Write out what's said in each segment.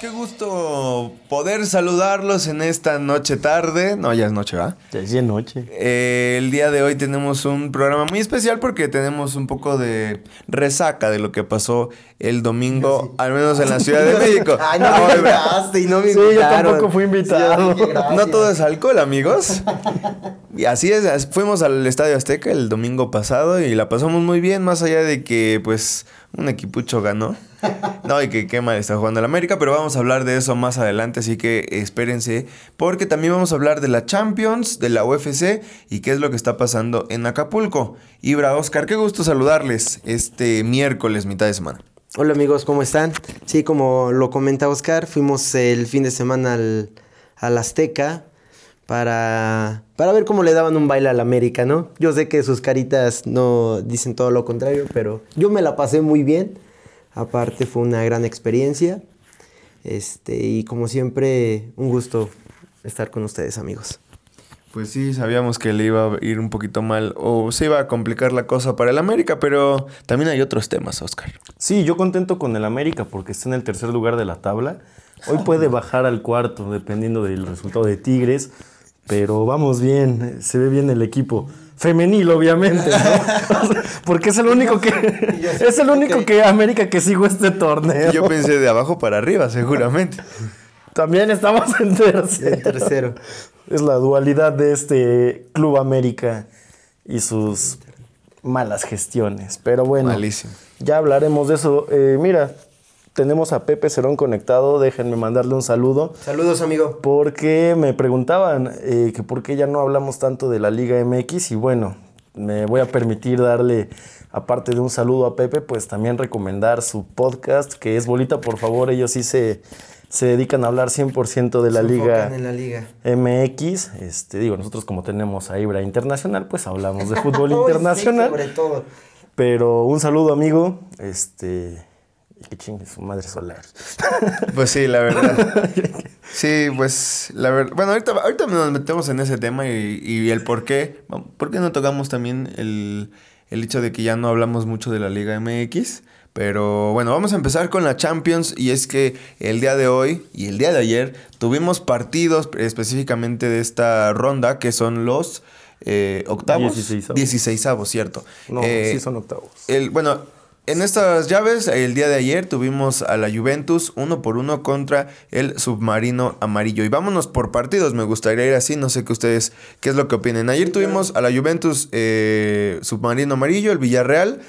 qué gusto poder saludarlos en esta noche tarde. No, ya es noche, ¿va? Ya es noche. Eh, el día de hoy tenemos un programa muy especial porque tenemos un poco de resaca de lo que pasó el domingo, al menos en la Ciudad de México. Ay, no me invitaste y no me Sí, yo invitaron. tampoco fui invitado. Sí. No todo es alcohol, amigos. Y así es, fuimos al Estadio Azteca el domingo pasado y la pasamos muy bien, más allá de que, pues, un equipucho ganó. No, y que qué mal está jugando el América, pero vamos a hablar de eso más adelante, así que espérense, porque también vamos a hablar de la Champions, de la UFC y qué es lo que está pasando en Acapulco. Ibra, Oscar, qué gusto saludarles este miércoles, mitad de semana. Hola amigos, ¿cómo están? Sí, como lo comenta Oscar, fuimos el fin de semana al, al Azteca para, para ver cómo le daban un baile al América, ¿no? Yo sé que sus caritas no dicen todo lo contrario, pero yo me la pasé muy bien. Aparte fue una gran experiencia. Este, y como siempre, un gusto estar con ustedes, amigos. Pues sí, sabíamos que le iba a ir un poquito mal o se iba a complicar la cosa para el América, pero también hay otros temas, Oscar. Sí, yo contento con el América porque está en el tercer lugar de la tabla. Hoy puede bajar al cuarto dependiendo del resultado de Tigres, pero vamos bien, se ve bien el equipo. Femenil, obviamente, ¿no? Porque es el único que es el único que América que sigo este torneo. Yo pensé de abajo para arriba, seguramente. También estamos en tercero. En tercero. Es la dualidad de este Club América y sus malas gestiones. Pero bueno, Malísimo. ya hablaremos de eso. Eh, mira, tenemos a Pepe Cerón conectado. Déjenme mandarle un saludo. Saludos, amigo. Porque me preguntaban eh, que por qué ya no hablamos tanto de la Liga MX. Y bueno, me voy a permitir darle, aparte de un saludo a Pepe, pues también recomendar su podcast, que es Bolita, por favor. Ellos sí se, se dedican a hablar 100% de la Liga. en la liga. MX, este, digo, nosotros como tenemos a Ibra Internacional, pues hablamos de fútbol sí, internacional. sobre todo. Pero un saludo, amigo. Este. Que chingue su madre solar. Pues sí, la verdad. Sí, pues la verdad. Bueno, ahorita, ahorita nos metemos en ese tema y, y el por qué. ¿Por qué no tocamos también el, el hecho de que ya no hablamos mucho de la Liga MX? Pero bueno, vamos a empezar con la Champions y es que el día de hoy y el día de ayer tuvimos partidos específicamente de esta ronda que son los eh, octavos. Dieciseisavos. Dieciseisavos, cierto. No, Eh, sí son octavos. el, bueno, en estas llaves, el día de ayer tuvimos a la Juventus uno por uno contra el submarino amarillo. Y vámonos por partidos, me gustaría ir así, no sé qué ustedes, qué es lo que opinen. Ayer tuvimos a la Juventus eh, submarino amarillo, el Villarreal.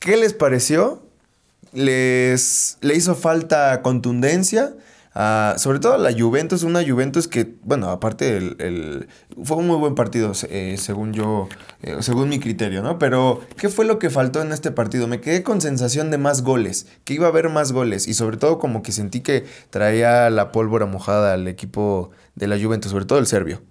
¿Qué les pareció? ¿Les le hizo falta contundencia? Ah, sobre todo la Juventus, una Juventus que, bueno, aparte el, el- fue un muy buen partido, eh, según yo, eh, según mi criterio, ¿no? Pero, ¿qué fue lo que faltó en este partido? Me quedé con sensación de más goles, que iba a haber más goles y sobre todo como que sentí que traía la pólvora mojada al equipo de la Juventus, sobre todo el serbio.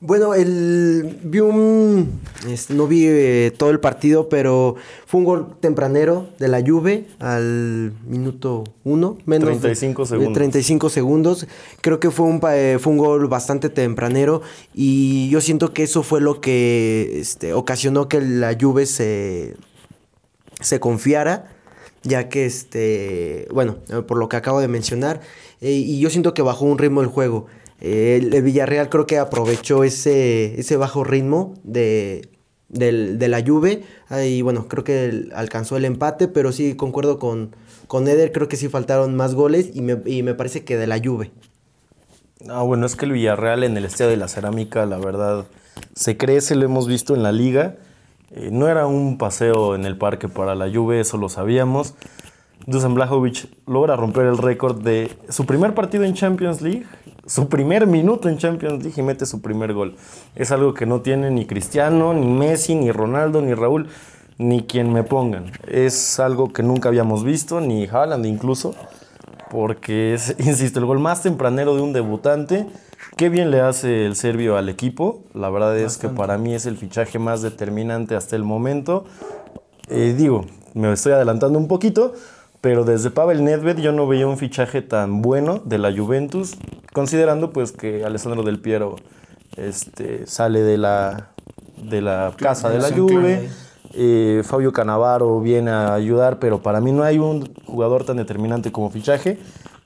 Bueno, el, vi un, este, no vi eh, todo el partido, pero fue un gol tempranero de la Juve al minuto uno, menos de- 35 de segundos. 35 segundos. Creo que fue un, eh, fue un gol bastante tempranero y yo siento que eso fue lo que este, ocasionó que la Juve se, se confiara, ya que, este, bueno, por lo que acabo de mencionar, eh, y yo siento que bajó un ritmo el juego. El, Villarreal creo que aprovechó ese, ese bajo ritmo de, del- de la Juve, y bueno, creo que alcanzó el empate, pero sí concuerdo con, con Eder, creo que sí faltaron más goles, y me, y me parece que de la Juve. Ah, bueno, es que el Villarreal en el Estadio de la Cerámica, la verdad, se crece, lo hemos visto en la liga. Eh, no era un paseo en el parque para la Juve, eso lo sabíamos. Dusan Blajovic logra romper el récord de su primer partido en Champions League, su primer minuto en Champions League y mete su primer gol. Es algo que no tiene ni Cristiano, ni Messi, ni Ronaldo, ni Raúl, ni quien me pongan. Es algo que nunca habíamos visto, ni Haaland incluso porque es, insisto, el gol más tempranero de un debutante. Qué bien le hace el serbio al equipo. La verdad es que para mí es el fichaje más determinante hasta el momento. Eh, digo, me estoy adelantando un poquito, pero desde Pavel Nedved yo no veía un fichaje tan bueno de la Juventus, considerando pues que Alessandro Del Piero este, sale de la, de la casa de la Juve. Eh, Fabio Canavaro viene a ayudar, pero para mí no hay un jugador tan determinante como fichaje.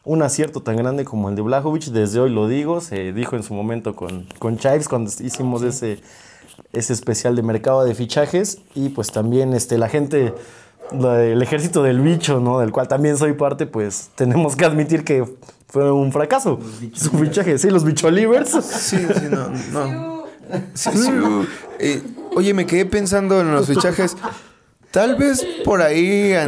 un acierto tan grande como el de Blajovic, desde hoy lo digo, se dijo en su momento con, con Chives cuando hicimos ese, ese especial de mercado de fichajes y pues también este, la gente, el ejército del bicho, ¿no? del cual también soy parte, pues tenemos que admitir que fue un fracaso su fichaje, sí, los bicholivers. Sí, sí, no, no. Sí, sí, uh, eh, oye, me quedé pensando en los fichajes. Tal vez por ahí anex-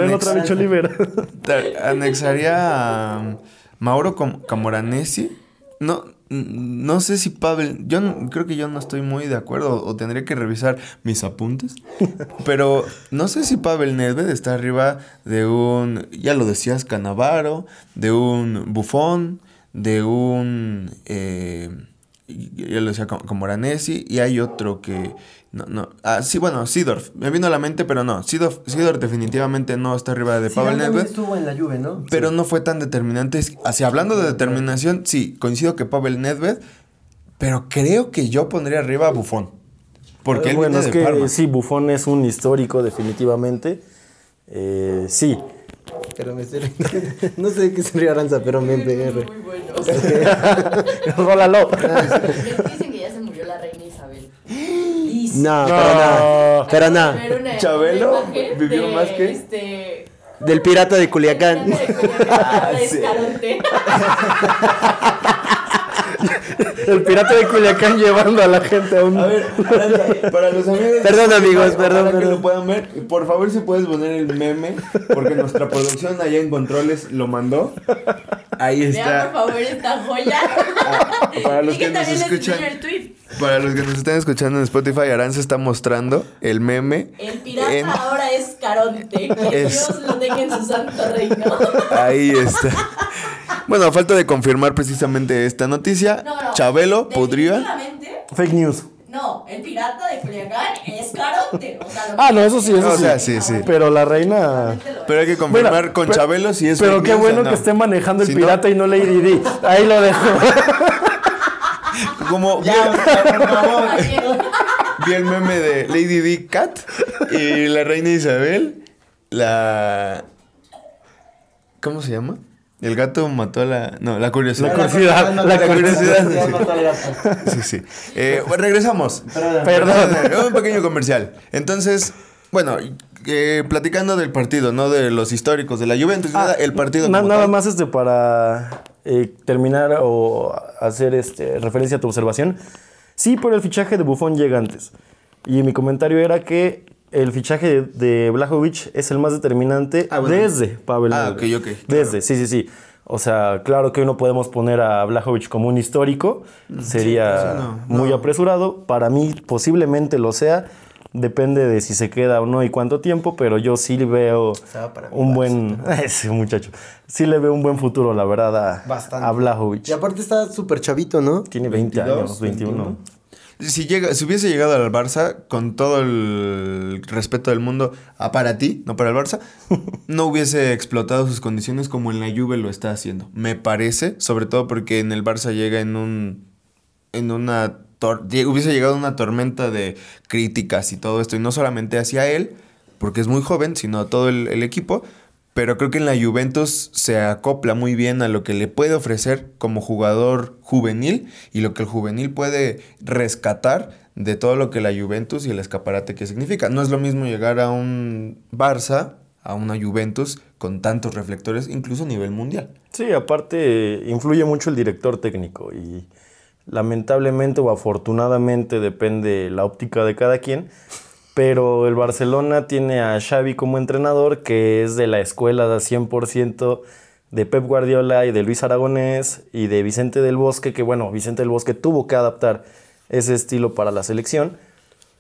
anexaría a Mauro Camoranesi. No, no sé si Pavel. Yo no- creo que yo no estoy muy de acuerdo o tendré que revisar mis apuntes. Pero no sé si Pavel Nedved está arriba de un. Ya lo decías, Canavaro, de un Bufón, de un. eh, ya lo decía como Moranesi y hay otro que no no ah sí bueno Sidorf me vino a la mente pero no Sidorf, Sidorf definitivamente no está arriba de Pavel Nedved estuvo en la Juve, ¿no? pero no fue tan determinante. Así, hablando de determinación, sí, coincido que Pavel Nedved, pero creo que yo pondría arriba a Buffon. Porque él bueno, viene es de que Parma. sí, Buffon es un histórico definitivamente. Eh, sí, Pero me estoy No sé de qué se ríe Aranza, pero me pegué. Muy bueno. rólalo. Dicen que ya se murió la reina Isabel. Dicen. No, No. para nada. Para nada. una- ¿Chabelo? una ¿Vivió de, más que? Este, Del pirata de Culiacán. de Culiacán, de Escalante. El pirata de Culiacán llevando a la gente a un. A ver, para los amigos. de Perdón, Spotify, amigos, ojalá perdón, que perdón. lo puedan ver. Por favor, si puedes poner el meme, porque nuestra producción allá en Controles lo mandó. Ahí Vean, está. por favor, esta joya. Ah, para los Y que nos también les escuchan. Para los que nos están escuchando en Spotify, Aranza está mostrando el meme. El pirata en- ahora es Caronte. Que Es- Dios lo tenga en su santo reino. Ahí está. Bueno, a falta de confirmar precisamente esta noticia, No, no. Chabelo podría. Fake news. No, el pirata de Culiacán es Caronte. O sea, lo Ah, no, eso sí, eso O sí. sea, sí, sí. Pero la reina. Pero hay que confirmar Bueno, con pero- Chabelo si es Pero fake qué bueno no. que esté manejando el Si no- pirata y no Lady D. Ahí lo dejo. Como vi, vi el meme de Lady D Cat y la reina Isabel, la ¿Cómo se llama? El gato mató a la no, la curiosidad. La curiosidad. La La curiosidad. curiosidad. Sí, sí. Eh, bueno, regresamos. Perdón. Un pequeño comercial. Entonces, bueno, eh, platicando del partido, no de los históricos de la Juventus, nada, el partido. Ah, Na- nada tal. más este para eh, terminar o hacer este, referencia a tu observación. Sí, pero el fichaje de Buffon llega antes. Y mi comentario era que el fichaje de, Blajovic es el más determinante Ah, bueno. desde Pavel Ah, ok, ok, Desde, sí, sí, sí. O sea, claro que hoy no podemos poner a Blajovic como un histórico. Sería sí, no, muy apresurado. Para mí posiblemente lo sea. Depende de si se queda o no y cuánto tiempo, pero yo sí le veo sea, para mí un buen... Ese muchacho. Sí le veo un buen futuro, la verdad, a, Bastante. a Blajovic. Y aparte está súper chavito, ¿no? Tiene 20 22, años, 21. Si, llega, si hubiese llegado al Barça, con todo el respeto del mundo, ah, para ti, no para el Barça, no hubiese explotado sus condiciones como en la Juve lo está haciendo. Me parece, sobre todo porque en el Barça llega en un. en una. hubiese llegado una tormenta de críticas y todo esto, y no solamente hacia él, porque es muy joven, sino a todo el, el equipo. Pero creo que en la Juventus se acopla muy bien a lo que le puede ofrecer como jugador juvenil y lo que el juvenil puede rescatar de todo lo que la Juventus y el escaparate que significa. No es lo mismo llegar a un Barça, a una Juventus con tantos reflectores, incluso a nivel mundial. Sí, aparte influye mucho el director técnico y lamentablemente o afortunadamente depende la óptica de cada quien, pero el Barcelona tiene a Xavi como entrenador que es de la escuela de 100% de Pep Guardiola y de Luis Aragonés y de Vicente del Bosque, que bueno, Vicente del Bosque tuvo que adaptar ese estilo para la selección,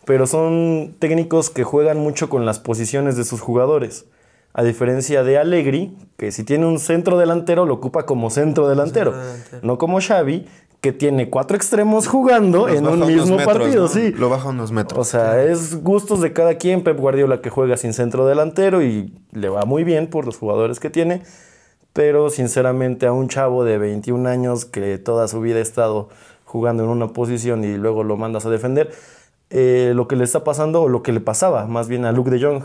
pero son técnicos que juegan mucho con las posiciones de sus jugadores. A diferencia de Allegri, que si tiene un centro delantero, lo ocupa como centro delantero. No como Xavi, que tiene cuatro extremos jugando en un mismo metros, partido, ¿no? sí. Lo baja unos metros. O sea, es gustos de cada quien. Pep Guardiola que juega sin centro delantero y le va muy bien por los jugadores que tiene. Pero sinceramente a un chavo de 21 años que toda su vida ha estado jugando en una posición y luego lo mandas a defender, eh, lo que le está pasando o lo que le pasaba más bien a Luke de Jong,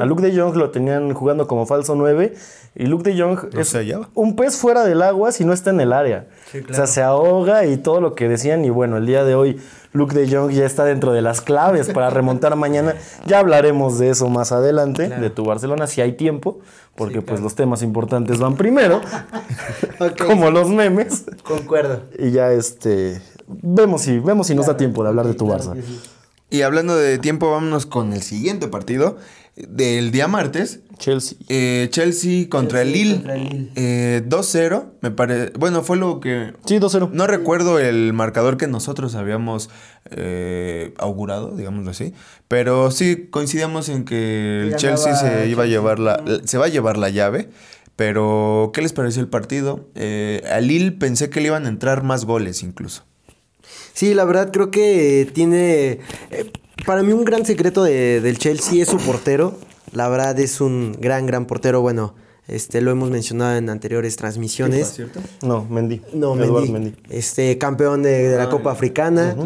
A Luke de Jong lo tenían jugando como falso 9 y Luke de Jong No es se hallaba. un pez fuera del agua si no está en el área. O sea, se ahoga y todo lo que decían y bueno, el día de hoy Luke de Jong ya está dentro de las claves para remontar mañana. Ya hablaremos de eso más adelante, de tu Barcelona, si hay tiempo, porque pues los temas importantes van primero, como los memes. Concuerdo. Y ya este vemos si vemos si nos da tiempo de hablar de tu Barça. Y hablando de tiempo, vámonos con el siguiente partido del día martes. Chelsea. Eh, Chelsea contra el Chelsea Lille. Lille. Eh, 2-0, me parece. Bueno, fue lo que. Sí, 2-0. No recuerdo el marcador que nosotros habíamos eh, augurado, digámoslo así. Pero sí coincidíamos en que el Chelsea se iba a llevar la. Se va a llevar la llave. Pero, ¿qué les pareció el partido? Eh, a Lille pensé que le iban a entrar más goles incluso. Sí, la verdad creo que tiene... para mí un gran secreto de- del Chelsea es su portero. La verdad es un gran, gran portero. Bueno, este lo hemos mencionado en anteriores transmisiones. ¿Cierto? No, Mendy. No, Eduard Mendy. Este, campeón de, de la Copa Africana.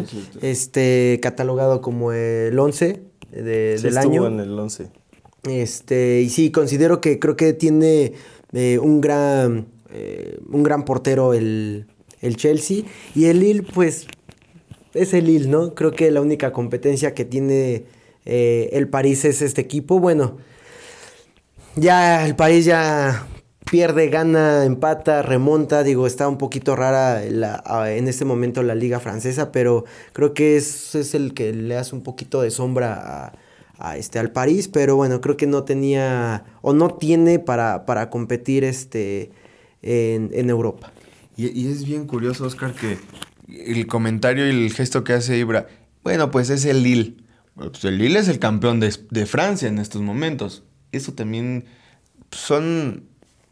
Este, catalogado como el 11 de- Sí del estuvo año. en el 11. Este, y sí, considero que creo que tiene eh, un gran eh, un gran portero el, el Chelsea. Y el Lille, pues, es el Lille, ¿no? Creo que la única competencia que tiene eh, el París es este equipo. Bueno, ya el París ya pierde, gana, empata, remonta. Digo, está un poquito rara la- en este momento la liga francesa, pero creo que es, es el que le hace un poquito de sombra a, a, este, al París. Pero bueno, creo que no tenía o no tiene para, para competir este, en, en Europa. Y, y es bien curioso, Oscar, que el comentario y el gesto que hace Ibra, bueno, pues es el Lille. Pues el Lille es el campeón de, de Francia en estos momentos. Eso también son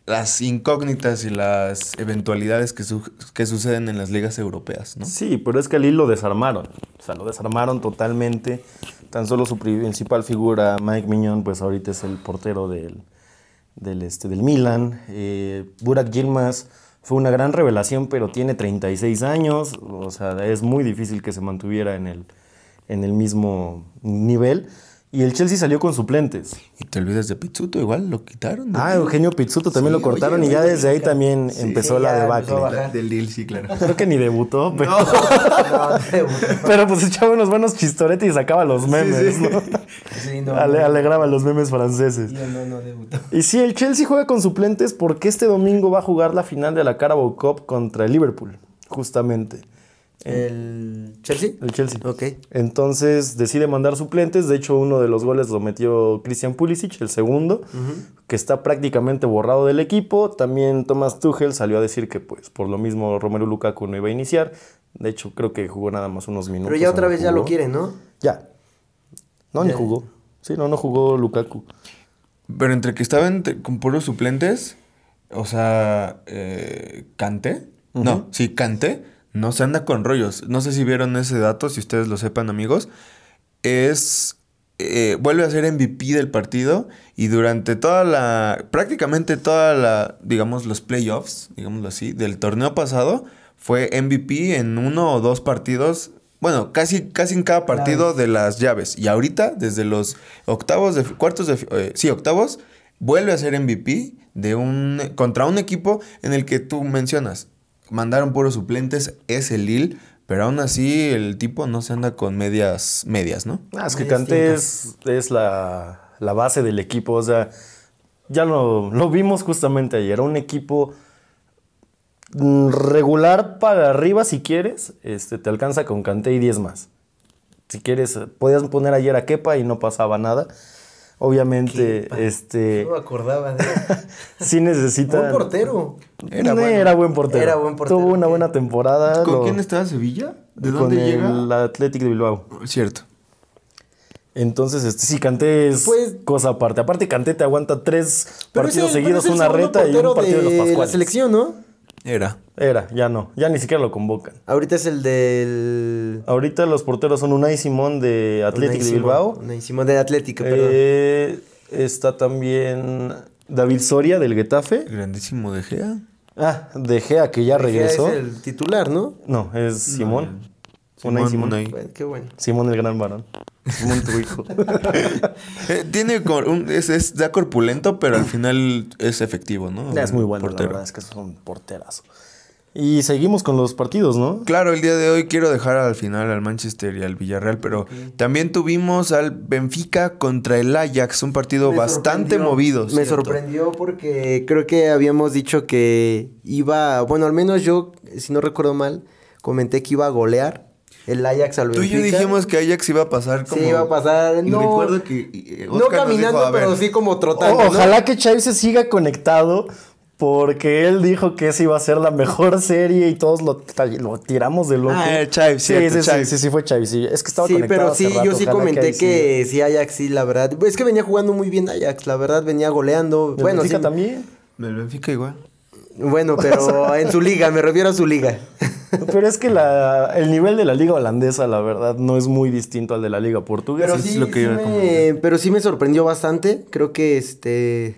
las incógnitas y las eventualidades que, su- que suceden en las ligas europeas, ¿no? Sí, pero es que al Lille lo desarmaron. O sea, lo desarmaron totalmente. Tan solo su principal figura, Mike Mignon, pues ahorita es el portero del, del, este, del Milan. Eh, Burak Yilmaz fue una gran revelación, pero tiene 36 años. O sea, es muy difícil que se mantuviera en el, en el mismo nivel. Y el Chelsea salió con suplentes. Y te olvidas de Pizzuto, igual lo quitaron. Ah, Eugenio Pizzuto también Sí, lo cortaron oye, y ya oye, desde ahí también empezó sí, la debacle. Del Lille, sí, claro. Creo que ni debutó, pero... No, Pero pues echaba unos buenos chistoretes y sacaba los memes, ¿no? Sí, no, Ale- no. alegraba los memes franceses. no, no debutó. Y sí, el Chelsea juega con suplentes porque este domingo va a jugar la final de la Carabao Cup contra el Liverpool, justamente. ¿El Chelsea? El Chelsea. Ok. Entonces decide mandar suplentes. De hecho, uno de los goles lo metió Christian Pulisic, el segundo, que está prácticamente borrado del equipo. También Thomas Tuchel salió a decir que, pues, por lo mismo Romelu Lukaku no iba a iniciar. De hecho, creo que jugó nada más unos minutos. Pero ya otra no vez ya lo quieren, ¿no? Ya. No, ni jugó. Sí, no, no jugó Lukaku. Pero entre que estaban con puros suplentes, o sea, eh, no, sí, Kanté, no se anda con rollos. No sé si vieron ese dato, si ustedes lo sepan, amigos. Es. eh, vuelve a ser MVP del partido y durante toda la. prácticamente toda la. digamos, los playoffs, digámoslo así, del torneo pasado, fue MVP en uno o dos partidos. Bueno, casi, casi en cada partido de las llaves. Y ahorita, desde los octavos de cuartos de eh, sí, octavos, vuelve a ser MVP de un contra un equipo en el que tú mencionas. Mandaron puros suplentes, es el Lille, pero aún así el tipo no se anda con medias medias, ¿no? Ah, es que Kanté es, es la, la base del equipo. O sea, ya lo, lo vimos justamente ayer. Un equipo mm, regular para arriba, si quieres, este, te alcanza con Kanté y 10 más. Si quieres, podías poner ayer a Kepa y no pasaba nada. Obviamente, este, No me acordaba de sí necesita... Buen portero. Era Era, bueno. era buen portero. Era buen portero, Tuvo una buena temporada. ¿Con lo- quién estaba Sevilla? ¿De con dónde llega? el Athletic de Bilbao. Cierto. Entonces, este, sí, Canté es Pues- cosa aparte. Aparte, Canté te aguanta tres partidos el- seguidos, es el una reta y un partido de, los la Pascuales. selección, ¿no? Era. Era, ya no. Ya ni siquiera lo convocan. Ahorita es el del... Ahorita los porteros son Unai Simón de Athletic Unai de Bilbao. Unai Simón de Atlético, perdón. Eh, está también David Soria del Getafe. Grandísimo de Gea. Ah, De Gea, que ya De Gea regresó. Es el titular, ¿no? No, es Simón. Simón, Simón. Unai. Bueno, qué bueno. Simón el gran varón. Simón tu hijo. Eh, tiene cor- un- es, es da corpulento, pero al final es efectivo, ¿no? es muy bueno, Portero. la verdad es que son porteras. Y seguimos con los partidos, ¿no? Claro, el día de hoy quiero dejar al final al Manchester y al Villarreal, pero también tuvimos al Benfica contra el Ajax, un partido Me bastante movido. Me ¿cierto? sorprendió porque creo que habíamos dicho que iba, bueno, al menos yo, si no recuerdo mal, comenté que iba a golear el Ajax al Tú y yo Benfica. dijimos que Ajax iba a pasar como... Sí, iba a pasar, Y no, recuerdo que eh, no caminando, dijo, "A ver, pero sí como trotando. Ojalá que Chávez se siga conectado porque él dijo que esa iba a ser la mejor serie y todos lo, lo tiramos de loco. Ah, sí, cierto, sí, sí, sí, sí, fue Chávez. Sí. Es que estaba Sí, conectado pero hace sí, rato, yo sí comenté ahí que, sí, Ajax, sí, la verdad. Es que venía jugando muy bien Ajax, la verdad, venía goleando. Bueno, Benfica sí, también. El Benfica igual. Bueno, pero en su liga, me refiero a su liga. Pero es que la, el nivel de la liga holandesa, la verdad, no es muy distinto al de la liga portuguesa. Pero sí, sí, es lo que sí iba a me, pero sí me sorprendió bastante. Creo que este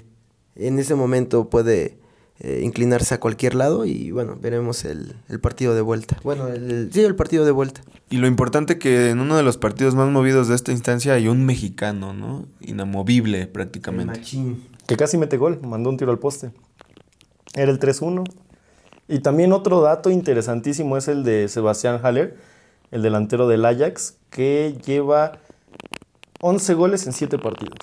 en ese momento puede eh, inclinarse a cualquier lado y bueno, veremos el, el partido de vuelta. Bueno, el, sí, el partido de vuelta. Y lo importante que en uno de los partidos más movidos de esta instancia hay un mexicano, ¿no? Inamovible prácticamente. Machín. Que casi mete gol, mandó un tiro al poste. Era el 3-1. Y también otro dato interesantísimo es el de Sebastián Haller, el delantero del Ajax, que lleva 11 goles en 7 partidos.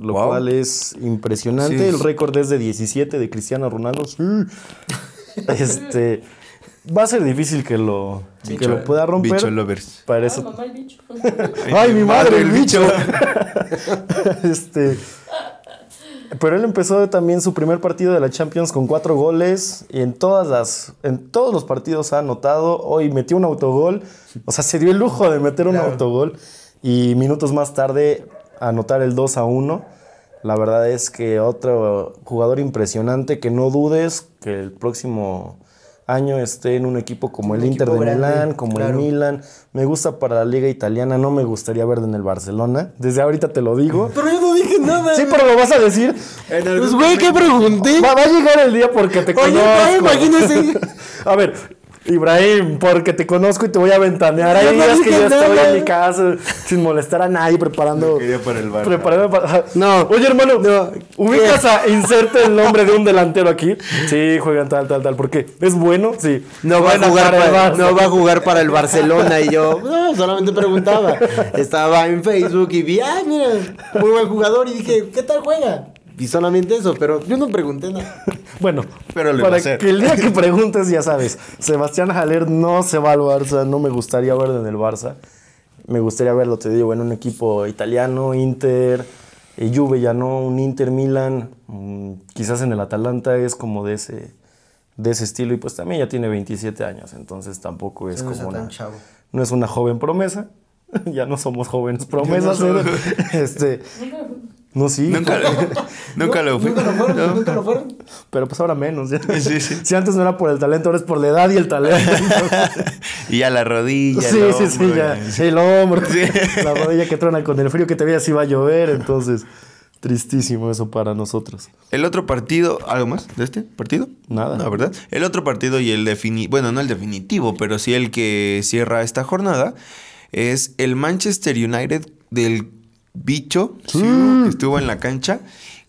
Lo Wow. cual es impresionante. Sí. El récord es de 17 de Cristiano Ronaldo. Sí. Este va a ser difícil que lo, que lo pueda romper. Bicho lovers. Para Ah, eso- mamá el bicho. ¡Ay, mi madre, el bicho! este. Pero él empezó también su primer partido de la Champions con cuatro goles y en todas las, en todos los partidos ha anotado. Hoy metió un autogol, o sea, se dio el lujo de meter un Claro. autogol y minutos más tarde anotar el 2 a 1. La verdad es que otro jugador impresionante que no dudes que el próximo año esté en un equipo como el Inter de grande, Milán, como claro. el Milan. Me gusta para la liga italiana, no me gustaría verlo en el Barcelona. Desde ahorita te lo digo. Pero yo no dije nada. Sí, pero lo vas a decir. Pues güey, ¿qué pregunté? Va, va a llegar el día porque te Oye, conozco. imagínese. A ver, Ibrahim, porque te conozco y te voy a ventanear. Hay Yo no días que yo estoy nada. en mi casa sin molestar a nadie preparando. para el. Preparando para- No. Oye, hermano, No. ubicas a inserte el nombre de un delantero aquí. Sí, juegan tal, tal, tal. porque es bueno, sí. No va, a jugar para el para, no va a jugar para el Barcelona y yo no, solamente preguntaba. Estaba en Facebook y vi, ah, mira, muy buen jugador y dije, ¿qué tal juega? Y solamente eso, pero yo no pregunté nada. Bueno, Pero lo iba para que el día que preguntes, ya sabes, Sebastián Haller no se va al Barça, no me gustaría verlo en el Barça. Me gustaría verlo, te digo, en un equipo italiano, Inter, eh, Juve ya no, un Inter Milan, mm, quizás en el Atalanta es como de ese, de ese estilo y pues también ya tiene 27 años, entonces tampoco es No como tan una, chavo. no es una joven promesa. ya no somos jóvenes promesas. ¿eh? este, no, sí. Nunca lo, nunca lo fui. Nunca lo fueron, No. nunca lo fueron. Pero pues ahora menos. ya. Sí, sí. Si antes no era por el talento, ahora es por la edad y el talento. y a la rodilla. sí, el sí, sí, ya. y- El hombro, la rodilla que truena con el frío que te veía si va a llover. Entonces, tristísimo eso para nosotros. El otro partido, ¿algo más de este partido? Nada. No, ¿verdad? El otro partido y el definitivo, bueno, no el definitivo, pero sí el que cierra esta jornada, es el Manchester United del bicho, que estuvo en la cancha,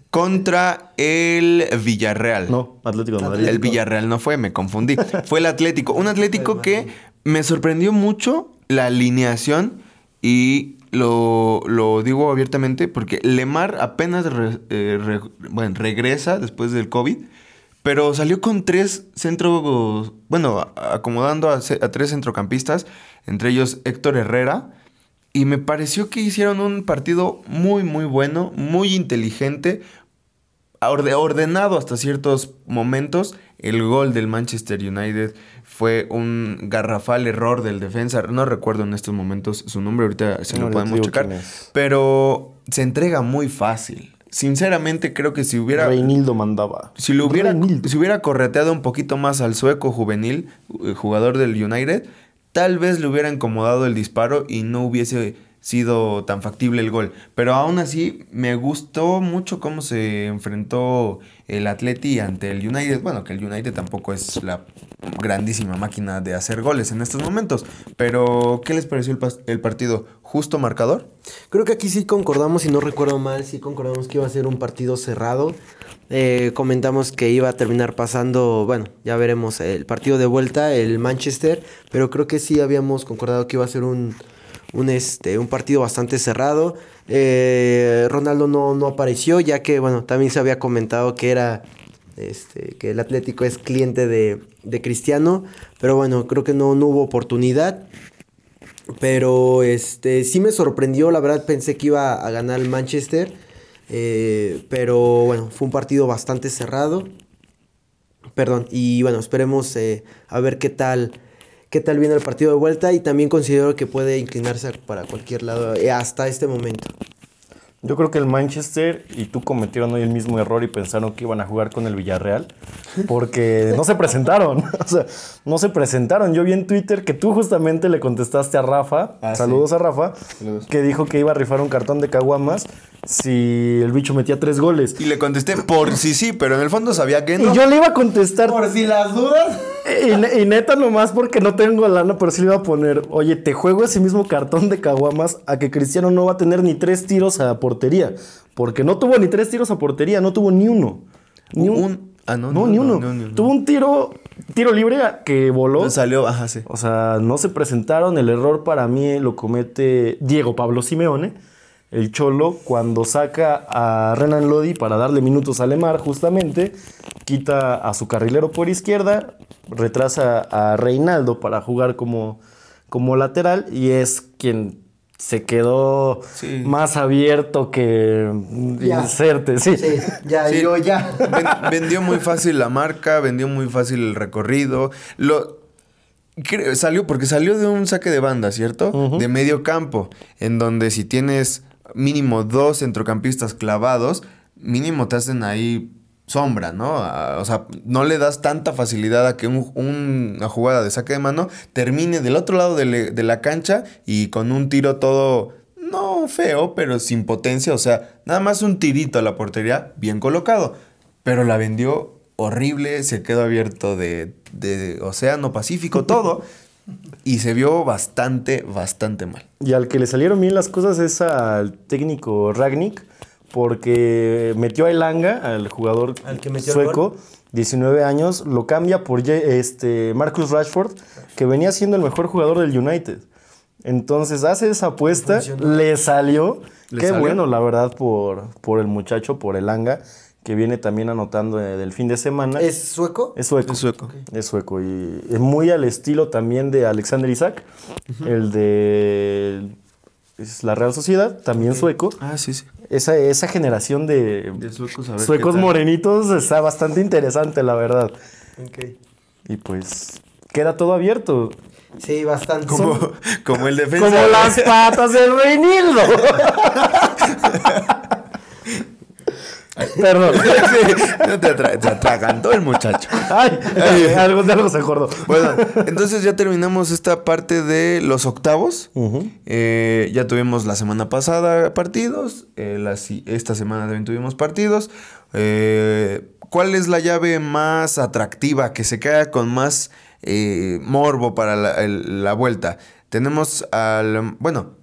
contra el Villarreal. No, Atlético de Madrid. El Villarreal no fue, me confundí. Fue el Atlético. Un Atlético que me sorprendió mucho la alineación y lo, lo digo abiertamente porque Lemar apenas re- eh, re- bueno, regresa después del COVID, pero salió con tres centros, bueno, acomodando a tres centrocampistas, entre ellos Héctor Herrera. Y me pareció que hicieron un partido muy, muy bueno, muy inteligente, orde- ordenado hasta ciertos momentos. El gol del Manchester United fue un garrafal error del defensa. No recuerdo en estos momentos su nombre, ahorita se No, lo podemos checar. Pero se entrega muy fácil. Sinceramente creo que si hubiera... Reinildo mandaba. Si lo hubiera, Reinildo. si hubiera correteado un poquito más al sueco juvenil, eh, jugador del United, tal vez le hubiera incomodado el disparo y no hubiese sido tan factible el gol. Pero aún así me gustó mucho cómo se enfrentó el Atleti ante el United. Bueno, que el United tampoco es la grandísima máquina de hacer goles en estos momentos. Pero, ¿qué les pareció el, partido? ¿Justo marcador? Creo que aquí sí concordamos, si no recuerdo mal, sí concordamos que iba a ser un partido cerrado. Eh, comentamos que iba a terminar pasando, bueno, ya veremos el partido de vuelta, el Manchester, pero creo que sí habíamos concordado que iba a ser un, un, este, un partido bastante cerrado. Eh, Ronaldo no, no apareció, ya que, bueno, también se había comentado que era este, que el Atlético es cliente de, de Cristiano, pero bueno, creo que no, no hubo oportunidad. Pero este sí me sorprendió, la verdad pensé que iba a ganar el Manchester. eh, pero bueno, fue un partido bastante cerrado. Perdón, y bueno, esperemos eh, a ver qué tal, qué tal viene el partido de vuelta. Y también considero que puede inclinarse para cualquier lado eh, hasta este momento. Yo creo que el Manchester y tú cometieron hoy el mismo error y pensaron que iban a jugar con el Villarreal porque no se presentaron. O sea, no se presentaron. Yo vi en Twitter que tú justamente le contestaste a Rafa, Ah, saludos sí. a Rafa, Saludos. que dijo que iba a rifar un cartón de caguamas si el bicho metía tres goles. Y le contesté por sí sí, pero en el fondo sabía que no. Y yo le iba a contestar. si las dudas. Y, y neta nomás porque no tengo lana, pero sí le iba a poner, oye, te juego ese mismo cartón de caguamas a que Cristiano no va a tener ni tres tiros a portería. Porque no tuvo ni tres tiros a portería, no tuvo ni uno. Ni un, Un- ah, no, no, no, ni no, uno. no, no, no. Tuvo un tiro, tiro libre que voló. Salió, ajá, sí. O sea, no se presentaron. El error para mí lo comete Diego Pablo Simeone, el Cholo, cuando saca a Renan Lodi para darle minutos a Lemar, justamente. Quita a su carrilero por izquierda, retrasa a Reinaldo para jugar como, como lateral y es quien se quedó Sí. más abierto que Ya. inserte. Sí. Sí, ya, Sí. yo ya. Ven- vendió muy fácil la marca, vendió muy fácil el recorrido. Lo salió porque salió de un saque de banda, ¿cierto? De medio campo, en donde si tienes mínimo dos centrocampistas clavados, mínimo te hacen ahí sombra, ¿no? O sea, no le das tanta facilidad a que un- un- una jugada de saque de mano termine del otro lado de, de la cancha y con un tiro todo no feo, pero sin potencia, o sea, nada más un tirito a la portería bien colocado, pero la vendió horrible, se quedó abierto de, de Océano Pacífico, todo, y se vio bastante, bastante mal. Y al que le salieron bien las cosas es al técnico Ragnick, porque metió a Elanga, al jugador Al que metió sueco, 19 años, lo cambia por este Marcus Rashford, que venía siendo el mejor jugador del United. Entonces hace esa apuesta, le salió. ¿Le Qué salió? bueno, la verdad, por, por el muchacho, por Elanga, que viene también anotando eh, del fin de semana. ¿Es sueco? Es sueco. Es sueco. Es sueco. Y es muy al estilo también de Alexander Isaac, el de es la Real Sociedad, también sueco. Ah, sí, sí. Esa, esa generación de, De suecos, a ver suecos morenitos está bastante interesante, la verdad. Ok. Y pues queda todo abierto. Sí, bastante. Como, como el defensa. Como las patas del Reinildo. Perdón. Sí, te, atra- te atragantó el muchacho. Ay, algo, de algo se acordó. Bueno, entonces ya terminamos esta parte de los octavos. Eh, ya tuvimos la semana pasada partidos. eh, la esta semana también tuvimos partidos. Eh, ¿Cuál es la llave más atractiva que se queda con más eh, morbo para la, el- la vuelta? Tenemos al. Bueno,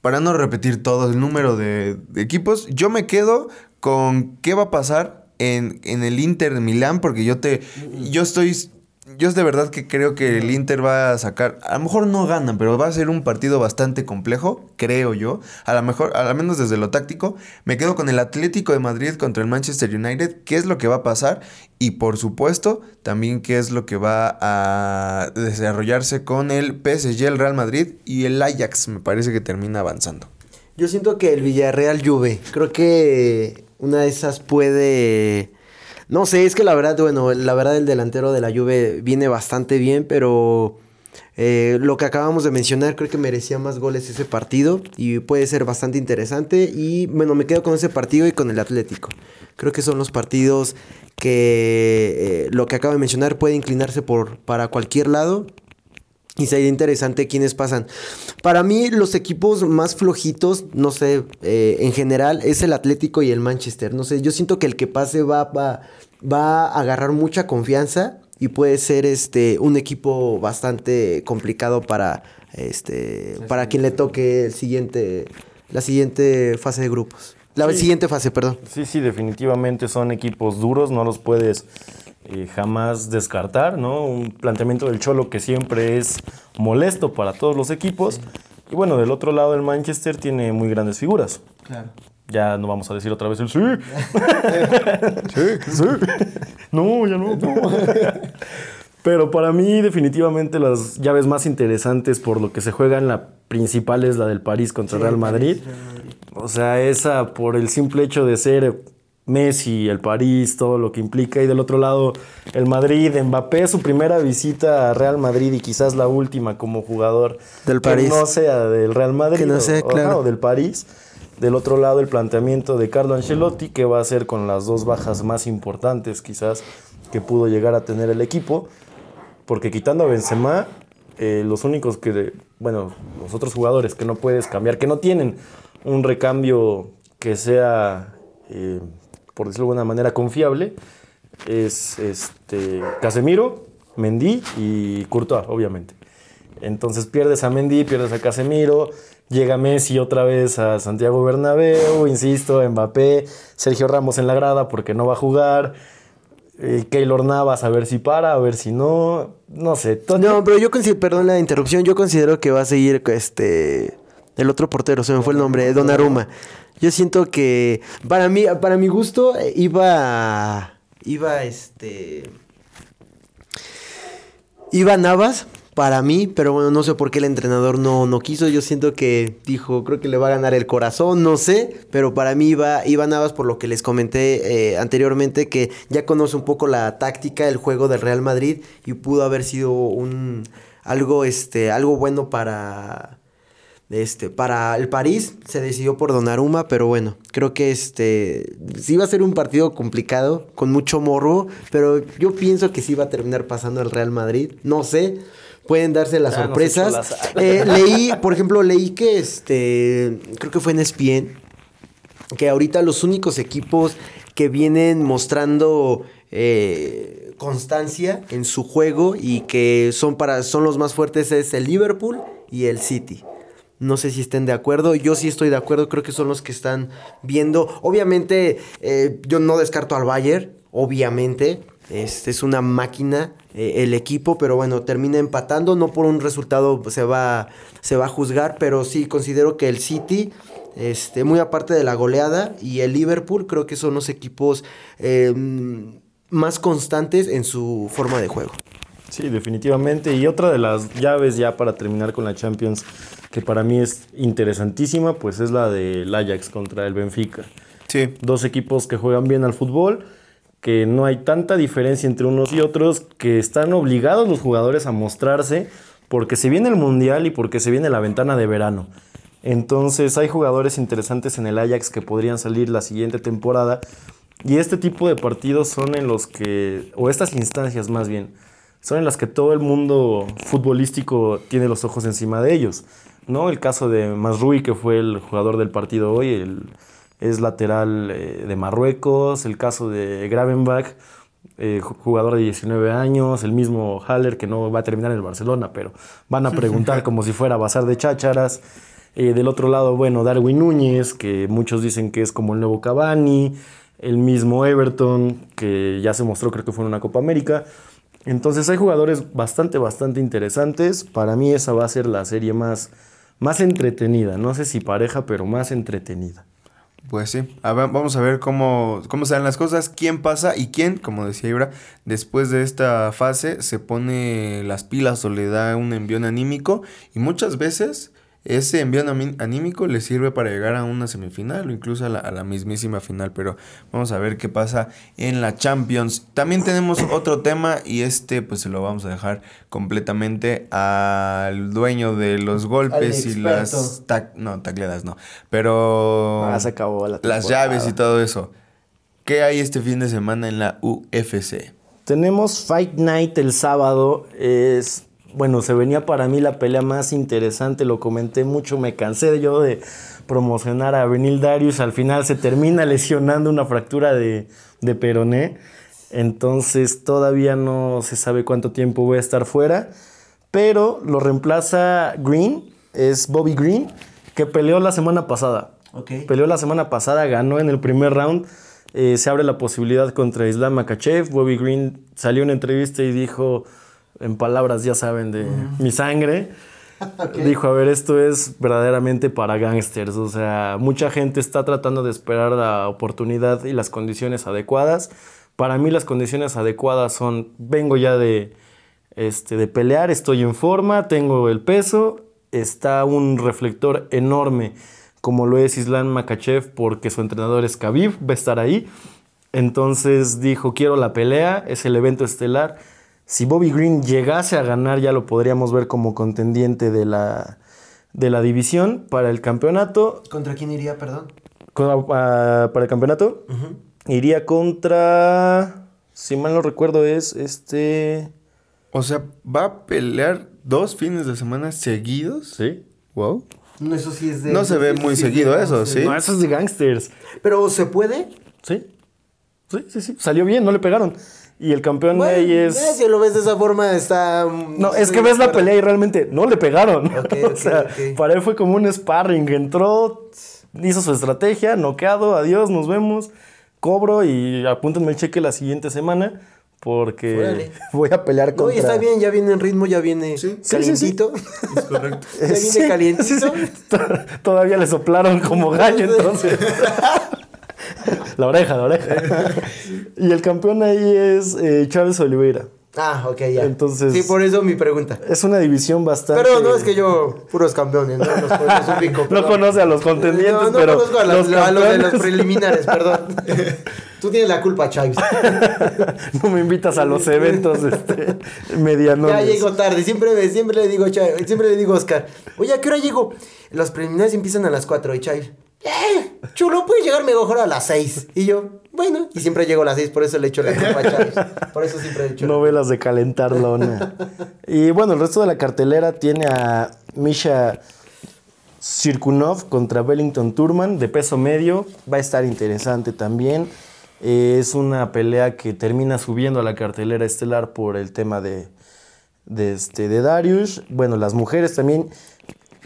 para no repetir todo el número de, de equipos, yo me quedo con qué va a pasar en, en el Inter de Milán, porque yo te. Yo estoy. Yo es de verdad que creo que el Inter va a sacar. A lo mejor no ganan, pero va a ser un partido bastante complejo, creo yo. A lo mejor, a lo menos desde lo táctico, me quedo con el Atlético de Madrid contra el Manchester United, qué es lo que va a pasar y por supuesto también qué es lo que va a desarrollarse con el PSG, el Real Madrid y el Ajax, me parece que termina avanzando. Yo siento que el Villarreal Juve, creo que una de esas puede... No sé, es que la verdad, bueno, la verdad el delantero de la Juve viene bastante bien, pero eh, lo que acabamos de mencionar creo que merecía más goles ese partido y puede ser bastante interesante y bueno, me quedo con ese partido y con el Atlético. Creo que son los partidos que eh, lo que acabo de mencionar puede inclinarse por, para cualquier lado. Y sería interesante quiénes pasan. Para mí, los equipos más flojitos, no sé, eh, en general, es el Atlético y el Manchester. No sé, yo siento que el que pase va, va, va a agarrar mucha confianza y puede ser este un equipo bastante complicado para este para quien le toque el siguiente la siguiente fase de grupos. La siguiente fase, perdón. Sí, sí, definitivamente son equipos duros, no los puedes eh, jamás descartar, ¿no? Un planteamiento del Cholo que siempre es molesto para todos los equipos. Y bueno, del otro lado el Manchester tiene muy grandes figuras. Claro. Ya no vamos a decir otra vez el sí. sí, sí. No, ya no. no. Pero para mí definitivamente las llaves más interesantes por lo que se juega en la principal es la del París contra Real Madrid. O sea, esa por el simple hecho de ser Messi, el París, todo lo que implica. Y del otro lado, el Madrid, Mbappé, su primera visita a Real Madrid y quizás la última como jugador Del que París. no sea del Real Madrid Que no o- sea, o- claro. o del París. Del otro lado, el planteamiento de Carlo Ancelotti, que va a ser con las dos bajas más importantes quizás que pudo llegar a tener el equipo. Porque quitando a Benzema, eh, los únicos que, bueno, los otros jugadores que no puedes cambiar, que no tienen un recambio que sea, eh, por decirlo de alguna manera, confiable, es este, Casemiro, Mendy y Courtois, obviamente. Entonces pierdes a Mendy, pierdes a Casemiro, llega Messi otra vez a Santiago Bernabéu, insisto, Mbappé, Sergio Ramos en la grada porque no va a jugar, eh, Keylor Navas a ver si para, a ver si no, no sé. No, pero yo considero, perdón la interrupción, yo considero que va a seguir este el otro portero, se me fue el nombre, Donnarumma. Yo siento que para mí para mi gusto iba iba este iba Navas para mí, pero bueno, no sé por qué el entrenador no, no quiso. Yo siento que dijo, creo que le va a ganar el corazón, no sé. Pero para mí iba, iba Navas por lo que les comenté eh, anteriormente, que ya conoce un poco la táctica, el juego del Real Madrid y pudo haber sido un algo, este, algo bueno para, este, para el París. Se decidió por Donnarumma, pero bueno, creo que este, sí va a ser un partido complicado, con mucho morbo, pero yo pienso que sí va a terminar pasando el Real Madrid. No sé. Pueden darse las nos sorpresas. Eh, leí, por ejemplo, leí que este, creo que fue en ESPN, que ahorita los únicos equipos que vienen mostrando eh, constancia en su juego y que son para son los más fuertes es el Liverpool y el City. No sé si estén de acuerdo. Yo sí estoy de acuerdo. Creo que son los que están viendo. Obviamente, eh, yo no descarto al Bayern. Obviamente. Este es una máquina eh, el equipo, pero bueno, termina empatando. No por un resultado se va, se va a juzgar, pero sí considero que el City, este, muy aparte de la goleada, y el Liverpool, creo que son los equipos eh, más constantes en su forma de juego. Sí, definitivamente. Y otra de las llaves ya para terminar con la Champions, que para mí es interesantísima, pues es la del Ajax contra el Benfica. Sí. Dos equipos que juegan bien al fútbol, que no hay tanta diferencia entre unos y otros, que están obligados los jugadores a mostrarse porque se viene el Mundial y porque se viene la ventana de verano. Entonces hay jugadores interesantes en el Ajax que podrían salir la siguiente temporada. Y este tipo de partidos son en los que, o estas instancias más bien, son en las que todo el mundo futbolístico tiene los ojos encima de ellos. ¿No? El caso de Masrui, que fue el jugador del partido hoy, el, es lateral eh, de Marruecos. El caso de Gravenbach, eh, ju- jugador de 19 años. El mismo Haller, que no va a terminar en el Barcelona, pero van a preguntar como si fuera bazar de chácharas. Eh, del otro lado, bueno, Darwin Núñez, que muchos dicen que es como el nuevo Cavani. El mismo Everton, que ya se mostró, creo que fue en una Copa América. Entonces hay jugadores bastante, bastante interesantes. Para mí esa va a ser la serie más, más entretenida. No sé si pareja, pero más entretenida. Pues sí, a ver, vamos a ver cómo, cómo se las cosas, quién pasa y quién, como decía Ibra, después de esta fase se pone las pilas o le da un envión anímico y muchas veces ese ami- anímico le sirve para llegar a una semifinal o incluso a la, a la mismísima final, pero vamos a ver qué pasa en la Champions. También tenemos otro tema y este pues se lo vamos a dejar completamente al dueño de los golpes y las... tac- no, tacleadas no, pero... Ah, se acabó la Las llaves y todo eso. ¿Qué hay este fin de semana en la UFC? Tenemos Fight Night el sábado. Es bueno, se venía para mí la pelea más interesante, lo comenté mucho, me cansé yo de promocionar a Benil Darius, al final se termina lesionando una fractura de, de peroné, entonces todavía no se sabe cuánto tiempo voy a estar fuera, pero lo reemplaza Green, es Bobby Green, que peleó la semana pasada. Ok. Peleó la semana pasada, ganó en el primer round. eh, se abre la posibilidad contra Islam Makachev. Bobby Green salió en una entrevista y dijo, en palabras ya saben de mi sangre, dijo, a ver, esto es verdaderamente para gangsters. O sea, mucha gente está tratando de esperar la oportunidad y las condiciones adecuadas. Para mí las condiciones adecuadas son, vengo ya de, este, de pelear, estoy en forma, tengo el peso, está un reflector enorme como lo es Islam Makachev porque su entrenador es Khabib, va a estar ahí. Entonces dijo, quiero la pelea, es el evento estelar. Si Bobby Green llegase a ganar, ya lo podríamos ver como contendiente de la, de la división para el campeonato. ¿Contra quién iría, perdón? Con- ah, para el campeonato iría contra, si mal no recuerdo, es este... O sea, ¿va a pelear dos fines de semana seguidos? Sí. Wow. No, eso sí es de... No se ve muy sí seguido eso, ¿sí? No, eso es de gangsters. Pero ¿se puede? Sí. Sí, sí, sí. Salió bien, no le pegaron. Y el campeón Bueno, ahí eh, es... si lo ves de esa forma, está... mm, No, es que ves la pelea y realmente no le pegaron. O para él fue como un sparring. Entró, hizo su estrategia, noqueado, adiós, nos vemos, cobro y apúntenme el cheque la siguiente semana porque voy a pelear No, contra... y está bien, ya viene en ritmo, ya viene Sí. Sí, sí, sí. calientito. Es correcto. ya viene Sí, calientito. sí. Todavía le soplaron como gallo entonces. La oreja, la oreja. y el campeón ahí es eh, Chávez Oliveira. Ah, ok, ya. Entonces- Sí, por eso mi pregunta. Es una división bastante... Pero no es que yo, puros campeones, ¿no? Los, los ubico. No conoce a los contendientes, No, no pero conozco a, los a los de los preliminares, perdón. Tú tienes la culpa, Chaves. no me invitas a los eventos este, medianos. Ya llego tarde, siempre, siempre le digo siempre le digo a Oscar, oye, ¿a qué hora llego? Los preliminares empiezan a las 4 y Chaves, eh, chulo, puedes llegar mejor a las 6. Y yo, bueno, y siempre llego a las 6, por eso le echo la culpa a Chaves. Por eso siempre le echo la Novelas de calentar lona. y bueno, el resto de la cartelera tiene a Misha Sirkunov contra Bellington Turman de peso medio. Va a estar interesante también. Eh, es una pelea que termina subiendo a la cartelera estelar por el tema de, de, este, de Darius. Bueno, las mujeres también.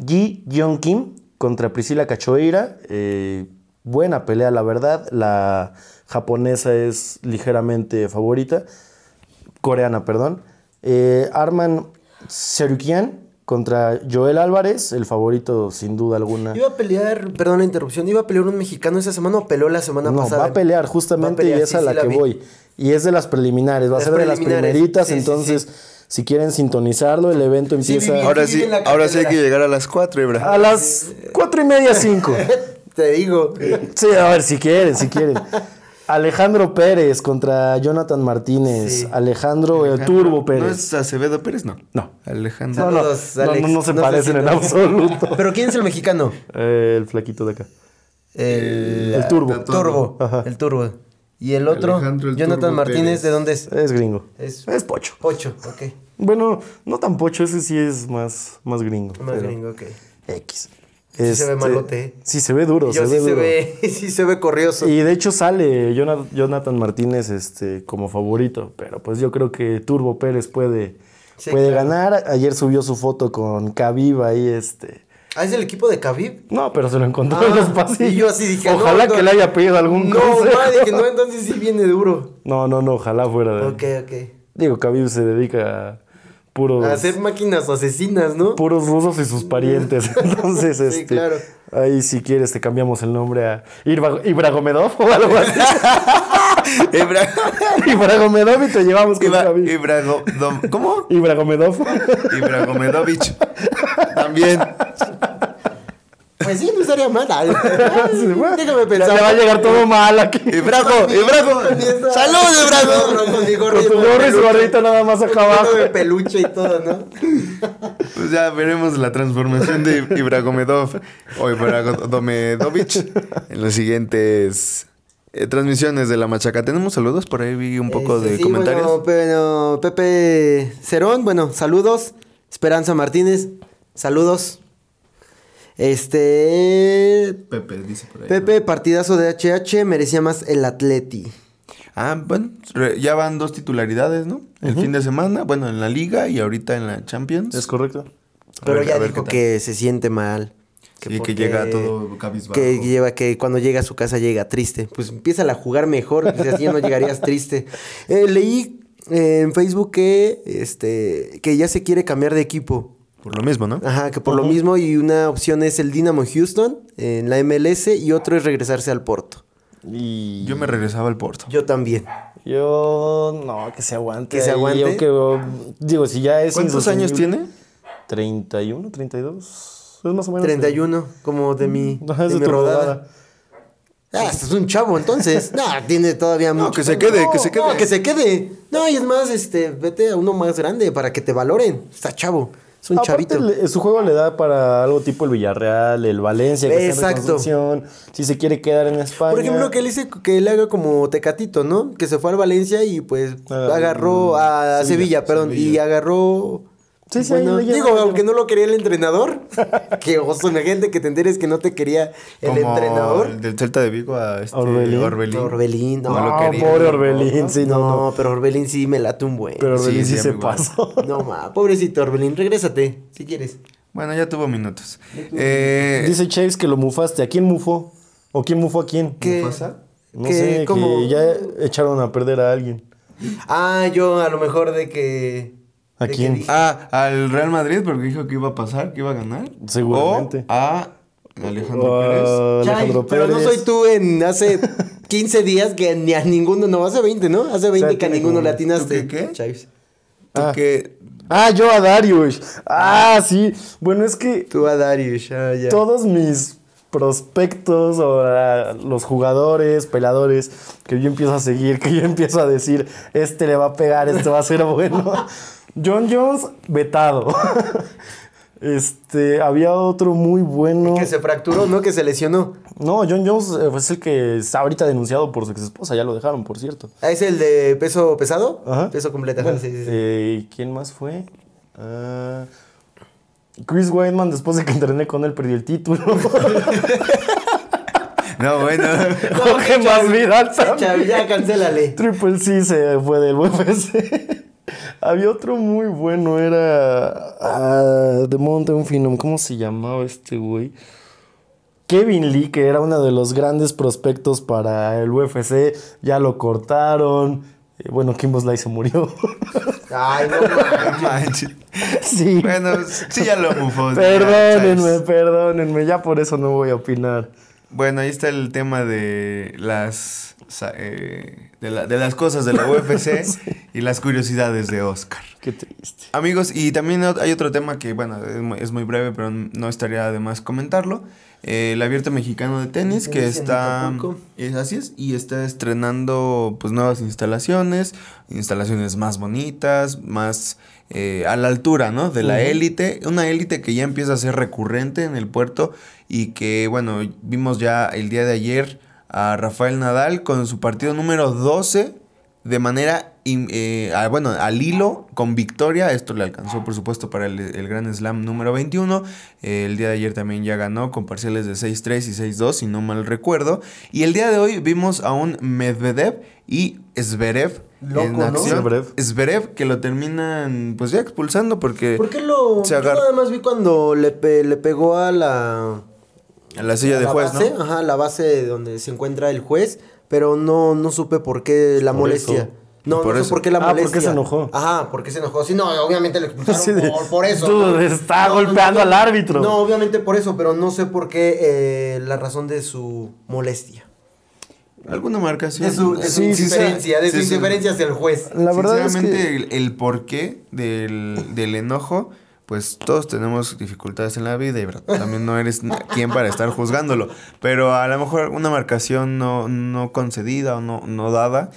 Ji Yeon Kim contra Priscila Cachoeira. Eh, buena pelea, la verdad. La japonesa es ligeramente favorita. Coreana, perdón. Eh, Arman Serukian contra Joel Álvarez, el favorito sin duda alguna. Iba a pelear, perdón la interrupción, iba a pelear un mexicano esa semana o peleó la semana No, pasada. va a pelear justamente Va a pelear, y es sí, a la que voy. Y es de las preliminares, va a ser de las primeritas, sí, entonces. Si quieren sintonizarlo, el evento Sí, empieza viví. Ahora Sí, sí, ahora sí hay que llegar a las 4, Ibra. a las cuatro y media, cinco. Te digo. Sí, a ver, si quieren, si quieren. Alejandro Pérez contra Jonathan Martínez. Sí. Alejandro, el Turbo ¿No Pérez. es Acevedo Pérez? No. No. Alejandro. No, no, no, no, no se No parecen en no- absoluto. Pero ¿quién es el mexicano? Eh, el flaquito de acá. El, El Turbo. Turbo. Ajá. El Turbo. Y el otro, el Jonathan Turbo Martínez, Pérez. ¿de dónde es? Es gringo. Es- Es, pocho. Ocho, ok. Bueno, no tan pocho, ese sí es más, más gringo. Más pero gringo, ok. X. Sí se ve malote, ¿eh? Sí se ve duro, Yo se sí ve se duro. ve, sí se ve corrioso. Y de hecho sale Jona- Jonathan Martínez este, como favorito, pero pues yo creo que Turbo Pérez puede, Sí, puede claro. ganar. Ayer subió su foto con Khabib ahí, este... Ah, ¿es el equipo de Khabib? No, pero se lo encontró Ah, en los pasillos. y yo así dije, Ojalá no, que no. le haya pedido algún No, madre, que no, entonces sí viene duro. No, no, no, ojalá fuera de... Ok, ok. Digo, Khabib se dedica a puros... Hacer máquinas asesinas, ¿no? puros rusos y sus parientes. Entonces, Sí, este, claro. ahí si quieres te cambiamos el nombre a Ibra- Ibragomedov o algo así. Ibra. Ibragomedov y te llevamos con Ibra- Khabib. Ibrago- Dom- ¿Cómo? Ibragomedov. Ibragomedovich. También. Pues sí, no estaría mal. Sí. Déjame Ya pensar. le va a llegar todo mal aquí. Ibrago, Ibrago. ¡Salud, Ibrago! Con mi gorro Con y tu con gorro y su nada más acá abajo. de peluche y todo, ¿no? Pues ya veremos la transformación de Ibragomedov o Ibragomedovich en las siguientes eh, transmisiones de la machaca. ¿Tenemos saludos? Por ahí vi un poco Este, de sí, comentarios. Bueno, bueno, Pepe Cerón, bueno, saludos. Esperanza Martínez, saludos. Este. Pepe dice por ahí. Pepe, partidazo de HH, merecía más el Atleti. Ah, bueno, ya van dos titularidades, ¿no? El fin de semana, bueno, en la liga y ahorita en la Champions. Es correcto. Pero ver- ya dijo que se siente mal. Sí, que porque- llega todo cabizbajo. Que lleva que cuando llega a su casa llega triste. Pues empieza a jugar mejor, pues así no llegarías triste. Eh, leí eh, en Facebook que este que ya se quiere cambiar de equipo. Por lo mismo, ¿no? Ajá, que por lo mismo y una opción es el Dynamo Houston en la MLS y otro es regresarse al Porto. Y Yo me regresaba al Porto. Yo también. Yo, no, que se aguante. ¿Que se aguante? Yo que, digo, si ya es ¿Cuántos años tiene? 31, 32. Es más o menos. 31, como de mi, Ajá, es de de mi rodada. rodada. Ah, este es un chavo, entonces. No, tiene todavía No, mucho. que se quede, que se No, quede. que se quede. No, y es más, este, vete a uno más grande para que te valoren. Está chavo. Es un Aparte, chavito. le- su juego le da para algo tipo el Villarreal, el Valencia, que está en Exacto. Si se quiere quedar en España. Por ejemplo, que él dice que le haga como Tecatito, ¿no? Que se fue al Valencia y pues Ah, agarró a Sevilla, Sevilla, perdón, y agarró. Sí, sí, bueno, ahí le digo, aunque no lo quería el entrenador. que oso, gente que te enteres que no te quería el Como entrenador. el del Celta de Vigo a este Orbelín. Orbelín. Orbelín, no. No lo No, quería. pobre Orbelín, sí, no, no, no. pero Orbelín sí me late un buen. Pero Orbelín Sí, sí, sí, se pasó. No, ma, pobrecito Orbelín, regrésate, si quieres. Bueno, ya tuvo minutos. Eh, Dice Chaves que lo mufaste. ¿A quién mufó? ¿O quién mufó a quién? ¿Qué? ¿Mufasa? No ¿Qué? sé, ¿Cómo? que ya echaron a perder a alguien. Ah, yo a lo mejor de que. ¿A quién? dije- Ah, al Real Madrid porque dijo que iba a pasar, que iba a ganar. Seguramente. O a Alejandro Ah, Pérez. Chay, Alejandro pero no Pérez. soy tú en hace 15 días que ni a ninguno, no, hace 20, ¿no? Hace 20 que a ninguno como- le atinaste. ¿tú qué, qué? Chaves. Tú Ah. Ah, yo a Darius. Ah, sí. Bueno, es que Tú a Darius, ah, ya. todos mis prospectos o ah, los jugadores, peladores que yo empiezo a seguir, que yo empiezo a decir, este le va a pegar, este va a ser bueno. John Jones, vetado. Este, había otro muy bueno. Que se fracturó, ¿no? Que se lesionó. No, John Jones eh, es el que está ahorita denunciado por su ex esposa, ya lo dejaron, por cierto. Ah, ¿Es el de peso pesado? Ajá. Peso completo. ajá, Bueno, sí, sí, sí. eh, ¿Quién más fue? Ah, Chris Weidman, después de que entrené con él, perdió el título. No, bueno. Jorge Masvidal Chaves, también. ya cancélale. Triple C se fue del UFC. Había otro muy bueno, era ah, de Mountain Phenom. ¿Cómo se llamaba este güey? Kevin Lee, que era uno de los grandes prospectos para el UFC, ya lo cortaron. Eh, bueno, Kimbo Slice se murió. Ay, no manches. Sí. Bueno, sí ya lo mufó. Perdónenme, Chávez. perdónenme, ya por eso no voy a opinar. Bueno, ahí está el tema de las eh, de, la- de las cosas de la UFC y las curiosidades de Oscar. Qué triste. Amigos, y también hay otro tema que, bueno, es muy, es muy breve, pero no estaría de más comentarlo. Eh, el abierto mexicano de tenis, que está... Es, así es, y está estrenando pues nuevas instalaciones, instalaciones más bonitas, más eh, a la altura, ¿no? De la élite, una élite que ya empieza a ser recurrente en el puerto y que, bueno, vimos ya el día de ayer a Rafael Nadal con su partido número 12 de manera, eh, ah, bueno, al hilo, con victoria. Esto le alcanzó, por supuesto, para el, el Grand Slam número 21. Eh, el día de ayer también ya ganó con parciales de 6-3 y 6-2, si no mal recuerdo. Y el día de hoy vimos a un Medvedev y Zverev Loco, en ¿no? acción. Zverev. Zverev, que lo terminan, pues ya expulsando porque ¿Por qué lo.? Se Yo agarra- nada más vi cuando le, pe- le pegó a la. a la silla a de la juez, base, ¿no? Ajá, la base donde se encuentra el juez, pero no, no supe por qué la Por molestia. eso. No, Por no sé eso. por qué la Ah, ¿por qué molestia. se enojó? Ajá, ¿por qué se enojó? Sí, no, obviamente le expulsaron Sí, por, por eso. Tú, ¿no? está No, golpeando no, al árbitro. No, obviamente por eso, pero no sé por qué eh, la razón de su molestia. Alguna marcación. De su, de su Sí, sí, indiferencia, de su sí, sí. indiferencia hacia el juez. La verdad es Sinceramente, que... el, el porqué del, del enojo, pues todos tenemos dificultades en la vida y también no eres quien para estar juzgándolo. Pero a lo mejor una marcación no, no concedida o no, no dada.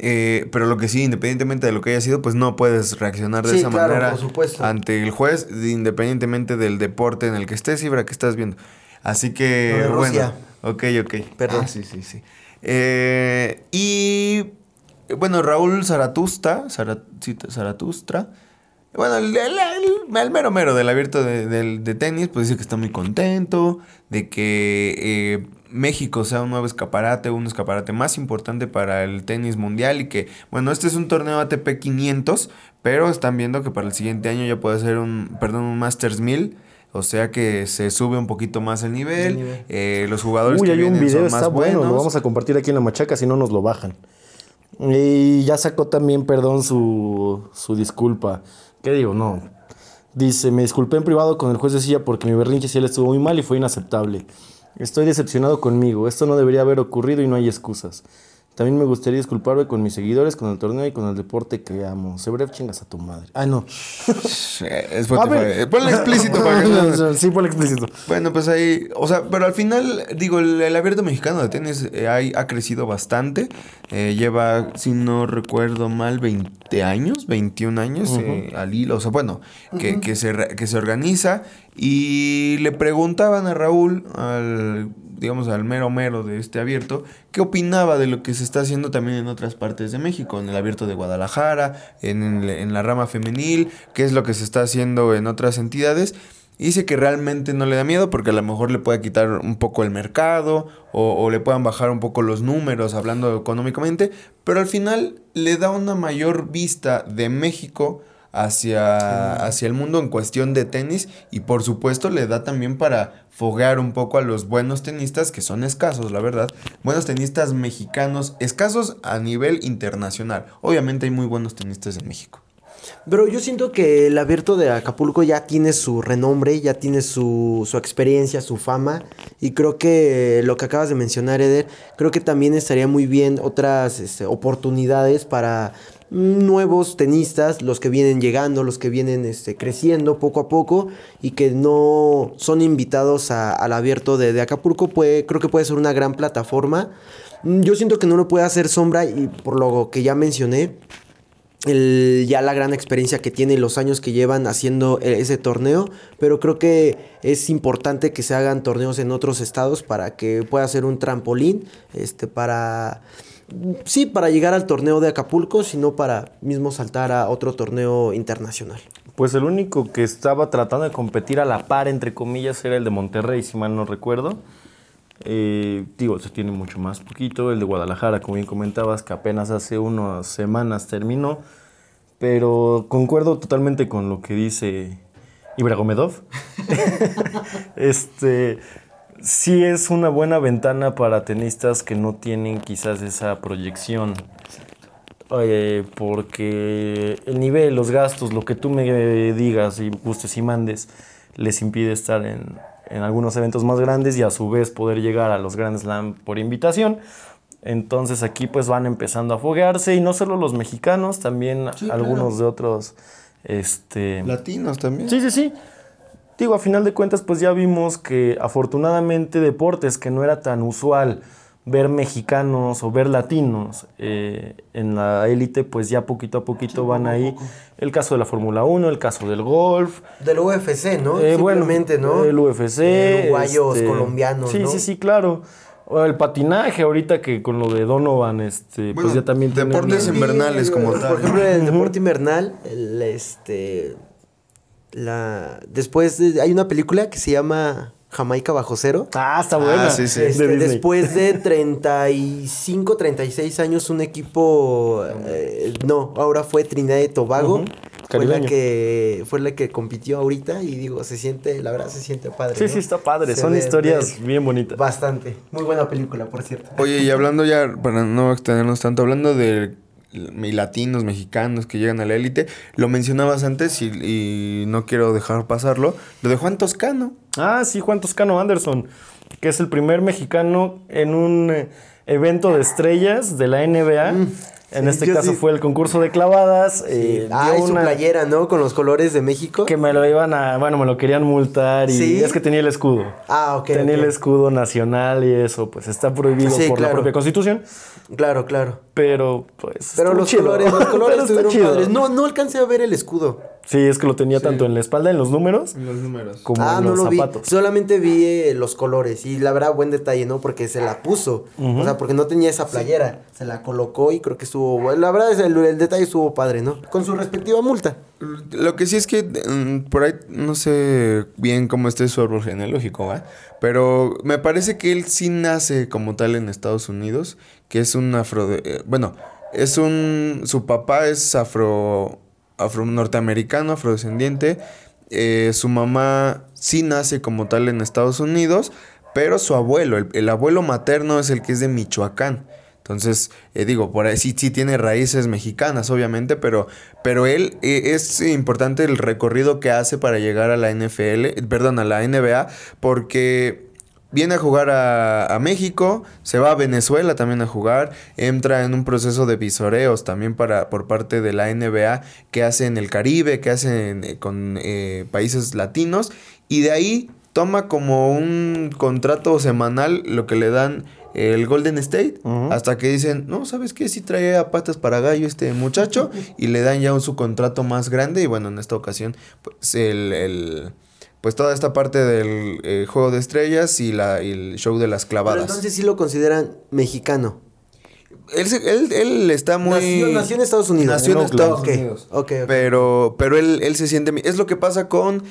eh, pero lo que sí, independientemente de lo que haya sido, pues no puedes reaccionar de Sí, esa claro, manera ante el juez, independientemente del deporte en el que estés y que estás viendo. Así que, de bueno, ok, ok. Perdón. Ah, sí, sí, sí. Eh, y bueno, Raúl Zaratusta, Zara- sí, Zaratustra, Bueno, el, el- el- el mero mero del abierto de, del- de tenis, pues dice que está muy contento, de que eh, México sea un nuevo escaparate, un escaparate más importante para el tenis mundial y que, bueno, este es un torneo ATP 500, pero están viendo que para el siguiente año ya puede ser un, perdón, un Masters 1000. O sea que se sube un poquito más el nivel. eh, los jugadores Uy, que hay un vienen video, son está más bueno, buenos. lo vamos a compartir aquí en la machaca, si no nos lo bajan. Y ya sacó también, perdón, su, su disculpa. ¿Qué digo? No. Dice, me disculpé en privado con el juez de silla porque mi berrinche sí le estuvo muy mal y fue inaceptable. Estoy decepcionado conmigo, esto no debería haber ocurrido y no hay excusas. También me gustaría disculparme con mis seguidores, con el torneo y con el deporte que amo. Sebref, chingas a tu madre. Ah, no. Eh, Ponle explícito para que no- sí, por explícito. Bueno, pues ahí, o sea, pero al final, digo, el, el abierto mexicano de tenis eh, hay- ha crecido bastante. Eh, lleva, si no recuerdo mal, 20 años, 21 años eh, al hilo. O sea, bueno, que, que, se, re- que se organiza. Y le preguntaban a Raúl, al, digamos, al mero mero de este abierto, qué opinaba de lo que se está haciendo también en otras partes de México, en el abierto de Guadalajara, en, la rama femenil, qué es lo que se está haciendo en otras entidades. Y dice que realmente no le da miedo porque a lo mejor le puede quitar un poco el mercado o, o le puedan bajar un poco los números hablando económicamente, pero al final le da una mayor vista de México hacia, hacia el mundo en cuestión de tenis y por supuesto le da también para foguear un poco a los buenos tenistas que son escasos, la verdad, buenos tenistas mexicanos, escasos a nivel internacional. Obviamente hay muy buenos tenistas en México. Pero yo siento que el abierto de Acapulco ya tiene su renombre, ya tiene su, su experiencia, su fama. Y creo que lo que acabas de mencionar, Eder, creo que también estaría muy bien otras este, oportunidades para nuevos tenistas, los que vienen llegando, los que vienen este, creciendo poco a poco y que no son invitados a- al abierto de, de Acapulco, puede, creo que puede ser una gran plataforma. Mm, Yo siento que no lo puede hacer sombra y por lo que ya mencioné, el- ya la gran experiencia que tiene y los años que llevan haciendo e- ese torneo, pero creo que es importante que se hagan torneos en otros estados para que pueda ser un trampolín, este, para, sí, para llegar al torneo de Acapulco, sino para mismo saltar a otro torneo internacional. Pues el único que estaba tratando de competir a la par, entre comillas, era el de Monterrey, si mal no recuerdo. Eh, digo, se tiene mucho más poquito. El de Guadalajara, como bien comentabas, que apenas hace unas semanas terminó. Pero concuerdo totalmente con lo que dice Ibragomedov. este, sí es una buena ventana para tenistas que no tienen quizás esa proyección. Eh, porque el nivel, los gastos, lo que tú me digas y gustes y mandes, les impide estar en, en algunos eventos más grandes y a su vez poder llegar a los Grand Slam por invitación. Entonces aquí pues van empezando a foguearse y no solo los mexicanos, también algunos de otros este, Latinos también. Sí, sí, sí. Digo, a final de cuentas, pues ya vimos que afortunadamente deportes que no era tan usual ver mexicanos o ver latinos eh, en la élite, pues ya poquito a poquito van ahí. El caso de la Fórmula 1, el caso del golf. Del UFC, ¿no? eh, bueno, Simplemente, ¿no? El UFC. Eh, uruguayos, este, colombianos, Sí, ¿no? sí, sí, claro. O el patinaje ahorita que con lo de Donovan, este, pues ya también deportes invernales como Por tal. ejemplo, el deporte invernal, el, este, la, después de- hay una película que se llama Jamaica bajo cero. Ah, está buena. sí, sí. De Este, Disney. después de 35, 36 años, un equipo, eh, no, ahora fue Trinidad y Tobago. Fue la, que, fue la que compitió ahorita y digo, se siente, la verdad se siente padre. Sí, ¿no? sí, está padre. Se Son ve- historias ve bien bonitas. Bastante. Muy buena película, por cierto. Oye, y hablando ya, para no extendernos tanto, hablando de y latinos, mexicanos que llegan a la élite, lo mencionabas antes y, y no quiero dejar pasarlo, lo de Juan Toscano. Ah, sí, Juan Toscano Anderson, que es el primer mexicano en un eh, evento de estrellas de la NBA. en sí, este caso sí. fue el concurso de clavadas. eh, ah, y su una- playera, ¿no? Con los colores de México. Que me lo iban a. Bueno, me lo querían multar y ¿Sí? es que tenía el escudo. Ah, ok. tenía el escudo nacional y eso, pues está prohibido Sí, por la propia constitución. Claro, claro. Pero, pues. Pero los chido. colores, los colores estuvieron padres. No, no alcancé a ver el escudo. Sí, es que lo tenía Sí. tanto en la espalda, en los números, Los números. como ah, en no los lo vi. zapatos. Solamente vi eh, los colores. Y la verdad, buen detalle, ¿no? Porque se la puso. O sea, porque no tenía esa playera. Se la colocó y creo que estuvo. bueno, La verdad, es el, el detalle estuvo padre, ¿no? Con su respectiva multa. Lo que sí es que mm, por ahí no sé bien cómo esté su árbol genealógico, ¿va? Pero me parece que él sí nace como tal en Estados Unidos, que es un afro... eh, bueno, es un... Su papá es afro... afro norteamericano, afrodescendiente. Eh, su mamá sí nace como tal en Estados Unidos, pero su abuelo, el, el abuelo materno es el que es de Michoacán. Entonces, eh, digo, por ahí sí, sí tiene raíces mexicanas, obviamente, pero, pero él eh, es importante el recorrido que hace para llegar a la NFL, perdón, a la NBA, porque viene a jugar a, a México, se va a Venezuela también a jugar, entra en un proceso de visoreos también para, por parte de la NBA que hace en el Caribe, que hace en- eh, con eh, países latinos, y de ahí toma como un contrato semanal lo que le dan el Golden State, hasta que dicen, no, ¿sabes qué? Sí trae a patas para gallo este muchacho, y le dan ya un, su contrato más grande, y bueno, en esta ocasión, pues el... el- pues toda esta parte del eh, juego de estrellas y, la, y el show de las Pero clavadas. entonces sí lo consideran mexicano. él, él, él está muy... Nació, nació en Estados Unidos. Nació en. Estados Unidos. Ok, ok. Pero, pero él, él se siente... Es lo que pasa con...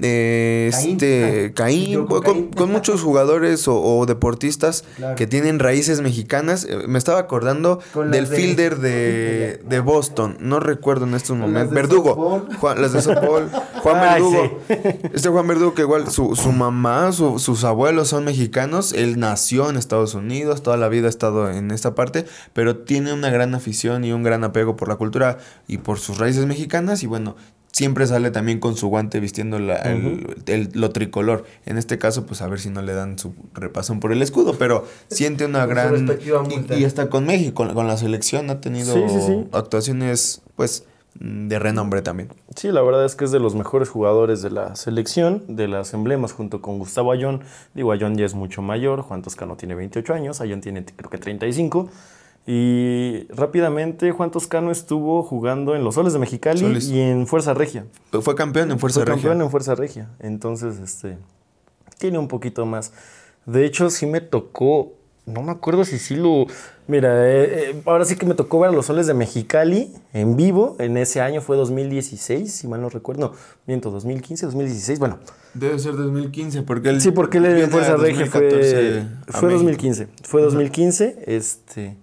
eh, Caín. este Ah, Caín, con con, Caín. con muchos jugadores o, o deportistas Claro. que tienen raíces mexicanas. Eh, Me estaba acordando Con del de- fielder de, de Boston. No recuerdo en estos momentos. Verdugo. Juan- las de softball. Juan Ay, Verdugo. Este Juan Verdugo que igual su, su mamá, su- sus abuelos son mexicanos. Él nació en Estados Unidos, toda la vida ha estado en esta parte, pero tiene una gran afición y un gran apego por la cultura y por sus raíces mexicanas. Y bueno, siempre sale también con su guante vistiendo la- el- el- lo tricolor. En este caso, pues a ver si no le dan su repasón por el escudo, pero siente una gran... y-. Y, hasta con México, con, con la selección ha tenido Sí, sí, sí. actuaciones, pues, de renombre también. Sí, la verdad es que es de los mejores jugadores de la selección, de las emblemas, junto con Gustavo Ayón. Digo, Ayón ya es mucho mayor, Juan Toscano tiene 28 años, Ayón tiene creo que 35. Y rápidamente Juan Toscano estuvo jugando en los Soles de Mexicali Soles. y en Fuerza Regia. Fue campeón en Fuerza Fue Regia. campeón en Fuerza Regia. Entonces, este, tiene un poquito más. De hecho, sí me tocó, no me acuerdo si sí lo... Mira, eh, eh, ahora sí que me tocó ver a los soles de Mexicali en vivo. En ese año fue 2016, si mal no recuerdo. No, miento, 2015, 2016. Bueno, Debe ser 2015, porque él. sí, porque él en Fuerza Regia 2014 fue, fue México. 2015. Fue 2015, este...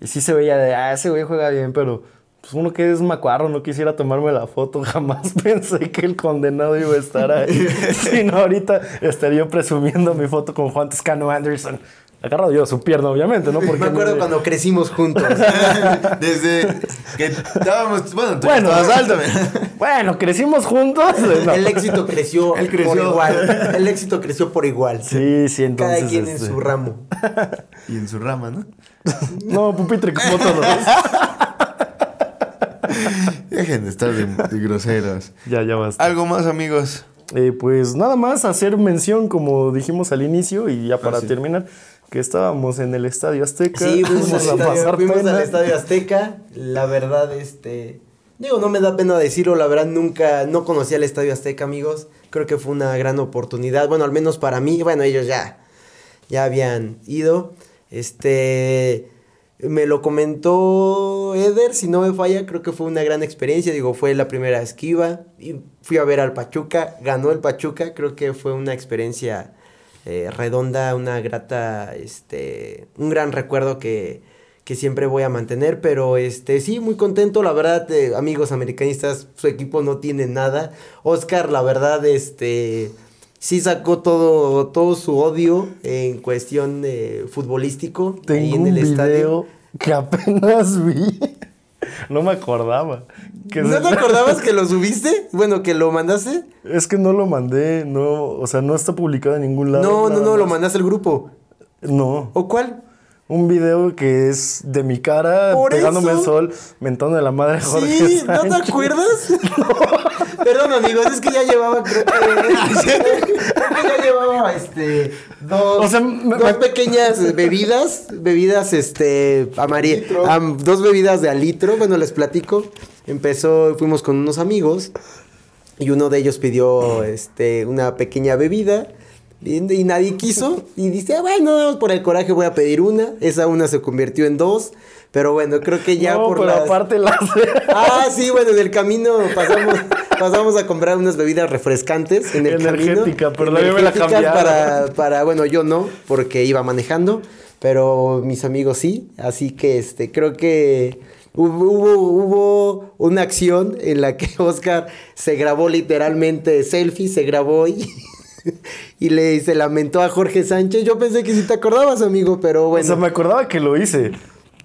Y sí se veía de, ah, ese güey juega bien, pero... Pues uno que es macuarro, no quisiera tomarme la foto. Jamás pensé que el condenado iba a estar ahí. si no, ahorita estaría presumiendo mi foto con Juan Toscano Anderson. Agarrado yo su pierna, obviamente, ¿no? Porque Me acuerdo me- cuando crecimos juntos. Desde que estábamos. Bueno, tú Bueno, alto, Bueno, crecimos juntos. No. El éxito creció, Él creció. por igual. El éxito creció por igual. Sí, sí, entonces. Cada quien en este, su ramo. Y en su rama, ¿no? No, pupitre, como todos. Dejen de estar de, de groseros. ya, ya basta. Algo más, amigos. Eh, pues nada más hacer mención, como dijimos al inicio, y ya para Ah, sí. terminar, que estábamos en el Estadio Azteca. Sí, fuimos, al, a estadio, pasar fuimos al pena. Estadio Azteca. La verdad, este. Digo, no me da pena decirlo, la verdad nunca, no conocía el Estadio Azteca, amigos. Creo que fue una gran oportunidad. Bueno, al menos para mí. Bueno, ellos ya, ya habían ido. Este. Me lo comentó Eder, si no me falla, creo que fue una gran experiencia. Digo, fue la primera esquiva. Y fui a ver al Pachuca, ganó el Pachuca. Creo que fue una experiencia eh, redonda, una grata, este, un gran recuerdo que, que siempre voy a mantener. Pero este, sí, muy contento. La verdad, eh, amigos americanistas, su equipo no tiene nada. Oscar, la verdad, este sí sacó todo, todo su odio en cuestión de futbolístico ahí Tengo en un el video estadio. que apenas vi. No me acordaba. Que ¿No se- te acordabas que lo subiste? Bueno, que lo mandaste. Es que no lo mandé, no, o sea, no está publicado en ningún lado. No, no, no, lo mandaste al grupo. No. ¿O cuál? Un video que es de mi cara Por pegándome eso. el sol, mentando de la madre Jorge Sí, ¿no te acuerdas? Perdón, amigos, es que ya llevaba, creo que, ya llevaba, este, dos, O sea, dos me- pequeñas bebidas, bebidas, este, amari- am- dos bebidas de al litro, bueno, les platico. empezó, fuimos con unos amigos y uno de ellos pidió este, una pequeña bebida y, y nadie quiso y dice, "Ah, bueno, por el coraje voy a pedir una. Esa una se convirtió en dos. Pero bueno, creo que ya no, por pero las- aparte las... Ah, sí, bueno, en el camino pasamos, pasamos a comprar unas bebidas refrescantes en el Energética, camino. pero la mía me la para, para, bueno, yo no, porque iba manejando, pero mis amigos sí. Así que este, creo que hubo, hubo, una acción en la que Oscar se grabó literalmente selfie, se grabó y, y le se lamentó a Jorge Sánchez. Yo pensé que sí te acordabas, amigo, pero O bueno. sea, me acordaba que lo hice,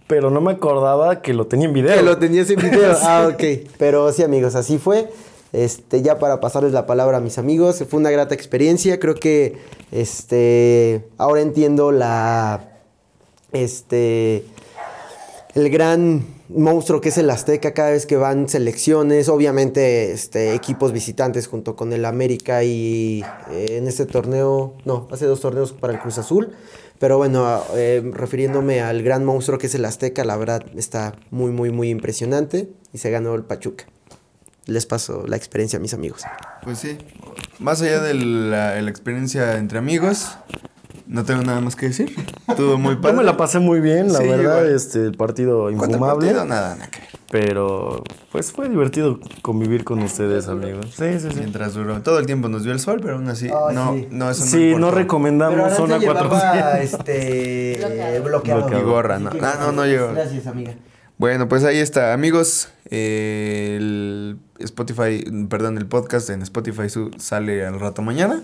pero no me acordaba que lo tenía en video. Que lo tenías en video. Ah, ok. Pero sí, amigos, así fue. Este, ya para pasarles la palabra a mis amigos, fue una grata experiencia. Creo que este ahora entiendo la este el gran monstruo que es el Azteca cada vez que van selecciones, obviamente este, equipos visitantes junto con el América y eh, en este torneo, no, hace dos torneos para el Cruz Azul, pero bueno, eh, refiriéndome al gran monstruo que es el Azteca, la verdad está muy, muy, muy impresionante y se ganó el Pachuca. Les paso la experiencia a mis amigos. Pues sí. Más allá de la experiencia entre amigos, no tengo nada más que decir. Estuvo muy Yo padre. me la pasé muy bien, la Sí, verdad, igual. este, el partido ¿Cuánto infumable. partido? Nada, nada que ver. Pero, pues fue divertido convivir con ustedes, amigos. Sí, sí, sí. Mientras duró. Todo el tiempo nos dio el sol, pero aún así, no, sí. no, eso no Sí, no recomendamos zona 400. este Bloqueado. bloqueado. Y gorra, ¿no? Ah, no, no llegó. Gracias, amiga. Bueno, pues ahí está, amigos. eh, el Spotify, perdón, el podcast en Spotify su- sale al rato mañana.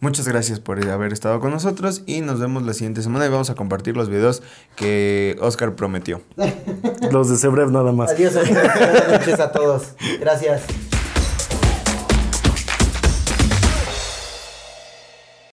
Muchas gracias por haber estado con nosotros y nos vemos la siguiente semana y vamos a compartir los videos que Oscar prometió. Los de Sebrev nada más. Adiós, amigos. Buenas noches a todos. Gracias.